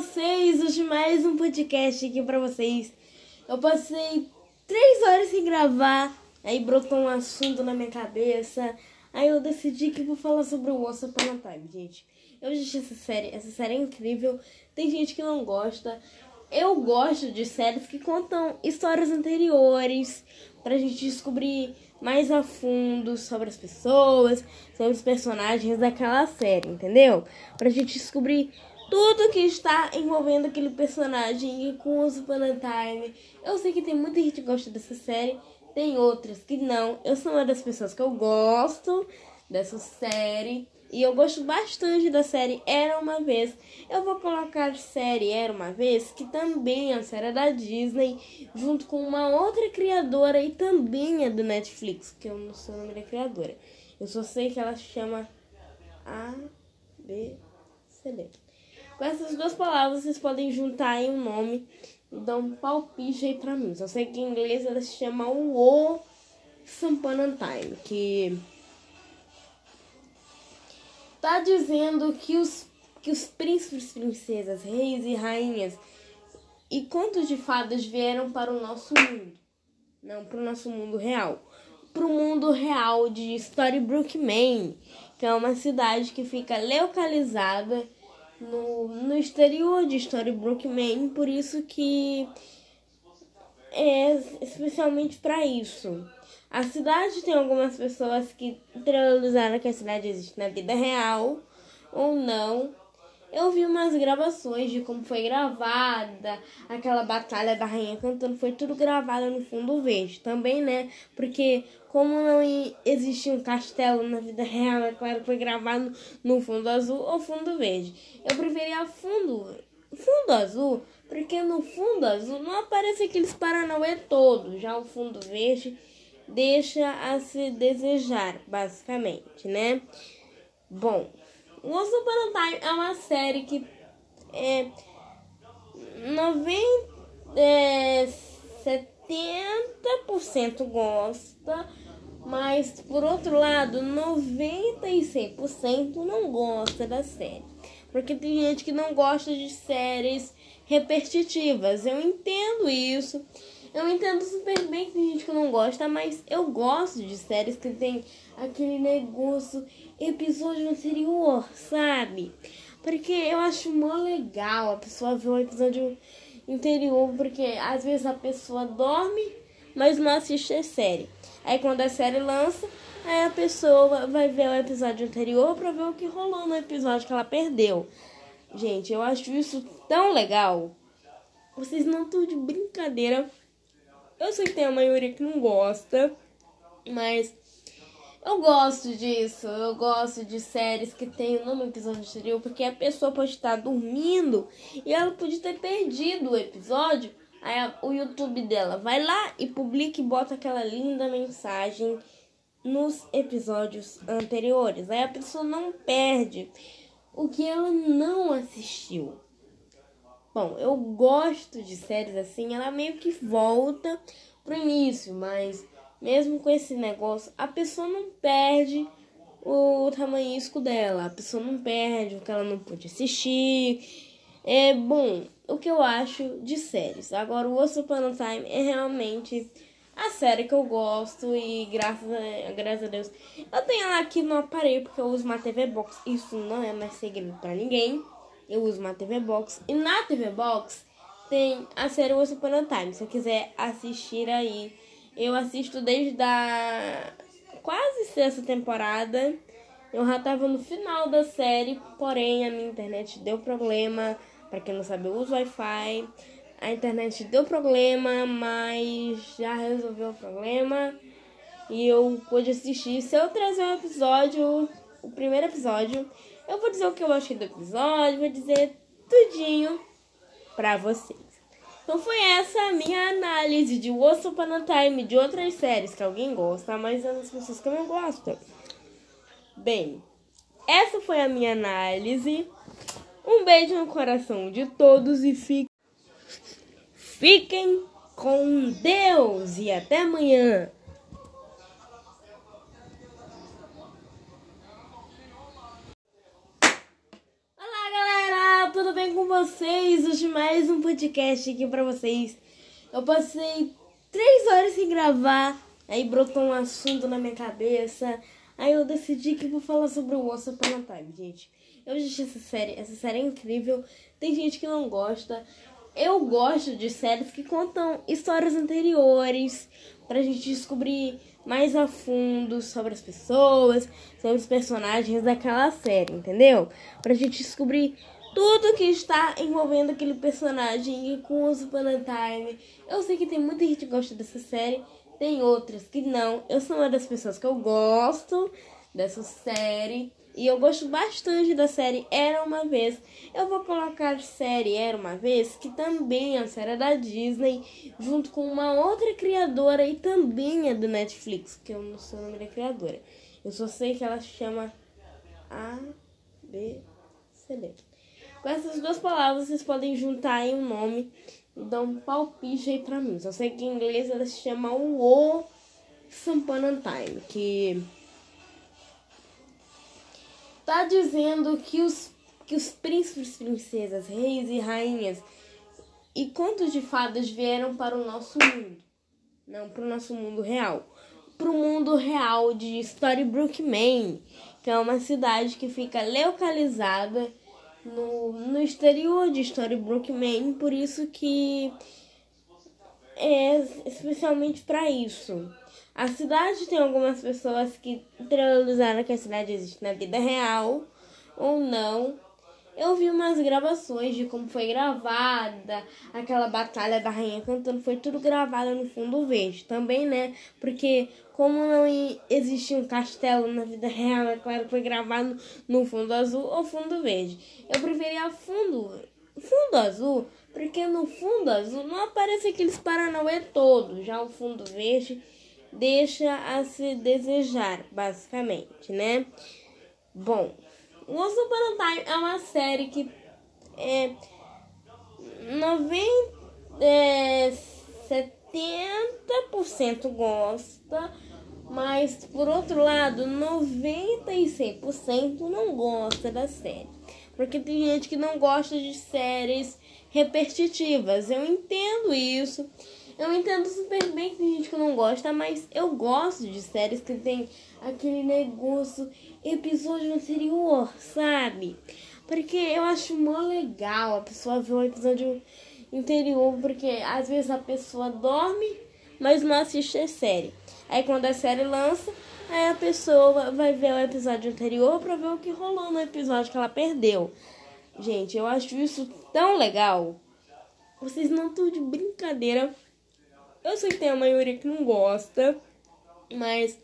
vocês hoje mais um podcast aqui pra vocês. Eu passei três horas sem gravar, aí brotou um assunto na minha cabeça, aí eu decidi que vou falar sobre o Once Upon a Time, gente. Eu assisti essa série, essa série é incrível, tem gente que não gosta. Eu gosto de séries que contam histórias anteriores pra gente descobrir mais a fundo sobre as pessoas, sobre os personagens daquela série, entendeu? Pra gente descobrir tudo que está envolvendo aquele personagem com o Super Time. Eu sei que tem muita gente que gosta dessa série, tem outras que não. Eu sou uma das pessoas que eu gosto dessa série. E eu gosto bastante da série Era Uma Vez. Eu vou colocar série Era Uma Vez, que também é uma série da Disney, junto com uma outra criadora e também é do Netflix, que eu não sei o nome da criadora. Eu só sei que ela se chama A, B, C, D. Com essas duas palavras, vocês podem juntar em um nome e dar um palpite aí pra mim. Só sei que em inglês ela se chama O Sampan Time, que tá dizendo que os, que os príncipes, princesas, reis e rainhas e contos de fadas vieram para o nosso mundo. Não para o nosso mundo real. Para o mundo real de Storybrooke, Maine, que é uma cidade que fica localizada no, no exterior de Storybrooke, Maine, por isso que é especialmente para isso. A cidade tem algumas pessoas que teorizaram que a cidade existe na vida real ou não. Eu vi umas gravações de como foi gravada aquela batalha da rainha cantando, foi tudo gravado no fundo verde. Também, né? Porque como não existia um castelo na vida real, é claro foi gravado no fundo azul ou fundo verde. Eu preferia fundo, fundo azul, porque no fundo azul não aparece aqueles paranauê todos. Já o fundo verde deixa a se desejar, basicamente, né? Bom, Once Upon a Time é uma série que é 90, é, 70% gosta, mas por outro lado, 90 e 100% não gosta da série. Porque tem gente que não gosta de séries repetitivas. Eu entendo isso. Eu entendo super bem que tem gente que não gosta, mas eu gosto de séries que tem aquele negócio episódio anterior, sabe? Porque eu acho mó legal a pessoa ver o episódio anterior, porque às vezes a pessoa dorme, mas não assiste a série. Aí quando a série lança, aí a pessoa vai ver o episódio anterior pra ver o que rolou no episódio que ela perdeu. Gente, eu acho isso tão legal. Vocês não estão de brincadeira eu sei que tem a maioria que não gosta, mas eu gosto disso. Eu gosto de séries que tem o nome episódio anterior, porque a pessoa pode estar dormindo e ela pode ter perdido o episódio. Aí o YouTube dela vai lá e publica e bota aquela linda mensagem nos episódios anteriores. Aí a pessoa não perde o que ela não assistiu. Bom, eu gosto de séries assim, ela meio que volta pro início, mas mesmo com esse negócio, a pessoa não perde o tamanhisco dela, a pessoa não perde o que ela não pôde assistir. É bom, o que eu acho de séries. Agora, o Once Upon Time é realmente a série que eu gosto e graças a, graças a Deus eu tenho ela aqui no aparelho porque eu uso uma TV Box. Isso não é mais segredo para ninguém eu uso uma TV Box. E na TV Box tem a série Once Upon a Time. Se eu quiser assistir aí, eu assisto desde a quase sexta temporada. Eu já tava no final da série, porém a minha internet deu problema. Para quem não sabe, eu uso Wi-Fi. A internet deu problema, mas já resolveu o problema. E eu pude assistir. Se eu trazer um episódio, o primeiro episódio, eu vou dizer o que eu achei do episódio, vou dizer tudinho pra vocês. Então foi essa a minha análise de Once Upon a Time de outras séries que alguém gosta, mas é das pessoas que eu não gosto. Bem, essa foi a minha análise. Um beijo no coração de todos e fiquem, fiquem com Deus e até amanhã. Tudo bem com vocês hoje mais um podcast aqui pra vocês. Eu passei três horas sem gravar, aí brotou um assunto na minha cabeça, aí eu decidi que vou falar sobre o Once Upon a Time, gente. Eu assisti essa série, essa série é incrível, tem gente que não gosta. Eu gosto de séries que contam histórias anteriores, pra gente descobrir mais a fundo sobre as pessoas, sobre os personagens daquela série, entendeu? Pra gente descobrir tudo que está envolvendo aquele personagem com o Super Time. Eu sei que tem muita gente que gosta dessa série, tem outras que não. Eu sou uma das pessoas que eu gosto dessa série. E eu gosto bastante da série Era Uma Vez. Eu vou colocar série Era Uma Vez, que também é uma série da Disney, junto com uma outra criadora e também é do Netflix, que eu não sei o nome da criadora. Eu só sei que ela chama A, B, D. Com essas duas palavras, vocês podem juntar em um nome e dar um palpite aí pra mim. Só sei que em inglês ela se chama O Sampan Time, que tá dizendo que os, que os príncipes, princesas, reis e rainhas e contos de fadas vieram para o nosso mundo. Não para o nosso mundo real. Para o mundo real de Storybrooke, Maine, que é uma cidade que fica localizada no, no exterior de Storybrooke, Maine, por isso que é especialmente para isso. A cidade tem algumas pessoas que teorizaram que a cidade existe na vida real ou não. Eu vi umas gravações de como foi gravada aquela batalha da rainha cantando, foi tudo gravado no fundo verde. Também, né? Porque como não existe um castelo na vida real, é claro que foi gravado no fundo azul ou fundo verde. Eu preferia fundo, fundo azul, porque no fundo azul não aparece aqueles paranauê todos. Já o fundo verde deixa a se desejar, basicamente, né? Bom, Once Upon a Time é uma série que é 90, é, 70% gosta, mas por outro lado, 90 e 100% não gosta da série. Porque tem gente que não gosta de séries repetitivas. Eu entendo isso. Eu entendo super bem que tem gente que não gosta, mas eu gosto de séries que tem aquele negócio episódio anterior, sabe? Porque eu acho mó legal a pessoa ver o episódio anterior, porque às vezes a pessoa dorme, mas não assiste a série. Aí quando a série lança, aí a pessoa vai ver o episódio anterior pra ver o que rolou no episódio que ela perdeu. Gente, eu acho isso tão legal. Vocês não estão de brincadeira. Eu sei que tem a maioria que não gosta, mas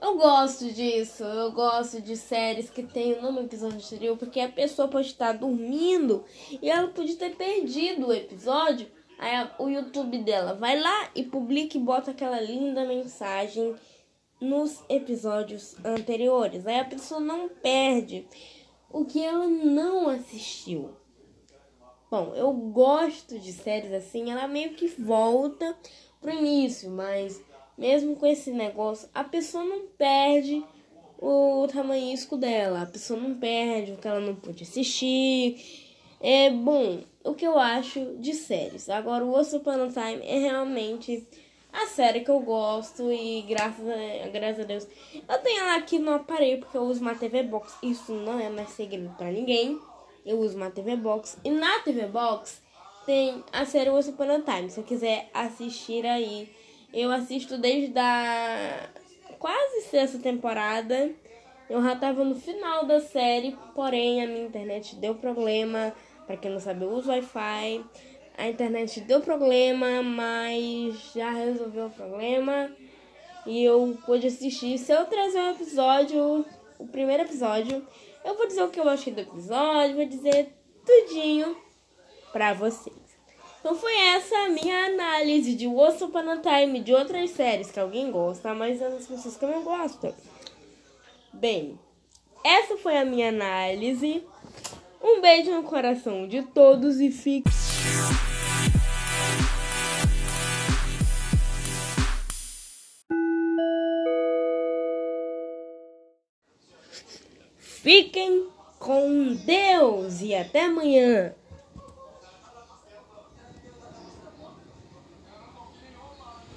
eu gosto disso, eu gosto de séries que tem no episódio anterior, porque a pessoa pode estar dormindo e ela pode ter perdido o episódio. Aí o YouTube dela vai lá e publica e bota aquela linda mensagem nos episódios anteriores. Aí a pessoa não perde o que ela não assistiu. Bom, eu gosto de séries assim, ela meio que volta pro início, mas mesmo com esse negócio, a pessoa não perde o tamanhisco dela, a pessoa não perde o que ela não pôde assistir. É bom, o que eu acho de séries. Agora, o Once Time é realmente a série que eu gosto e graças a, graças a Deus eu tenho ela aqui no aparelho porque eu uso uma TV Box. Isso não é mais segredo para ninguém. Eu uso uma TV Box e na TV Box tem a série Once Upon a Time. Se eu quiser assistir aí eu assisto desde a quase sexta temporada. Eu já tava no final da série, porém a minha internet deu problema. Para quem não sabe, eu uso Wi-Fi. A internet deu problema, mas já resolveu o problema. E eu pude assistir. Se eu trazer um episódio, o primeiro episódio, eu vou dizer o que eu achei do episódio, vou dizer tudinho pra vocês. Então foi essa a minha análise de Once Upon a Time de outras séries que alguém gosta, mas as pessoas que não gostam. Bem, essa foi a minha análise. Um beijo no coração de todos e fique. Fiquem com Deus e até amanhã.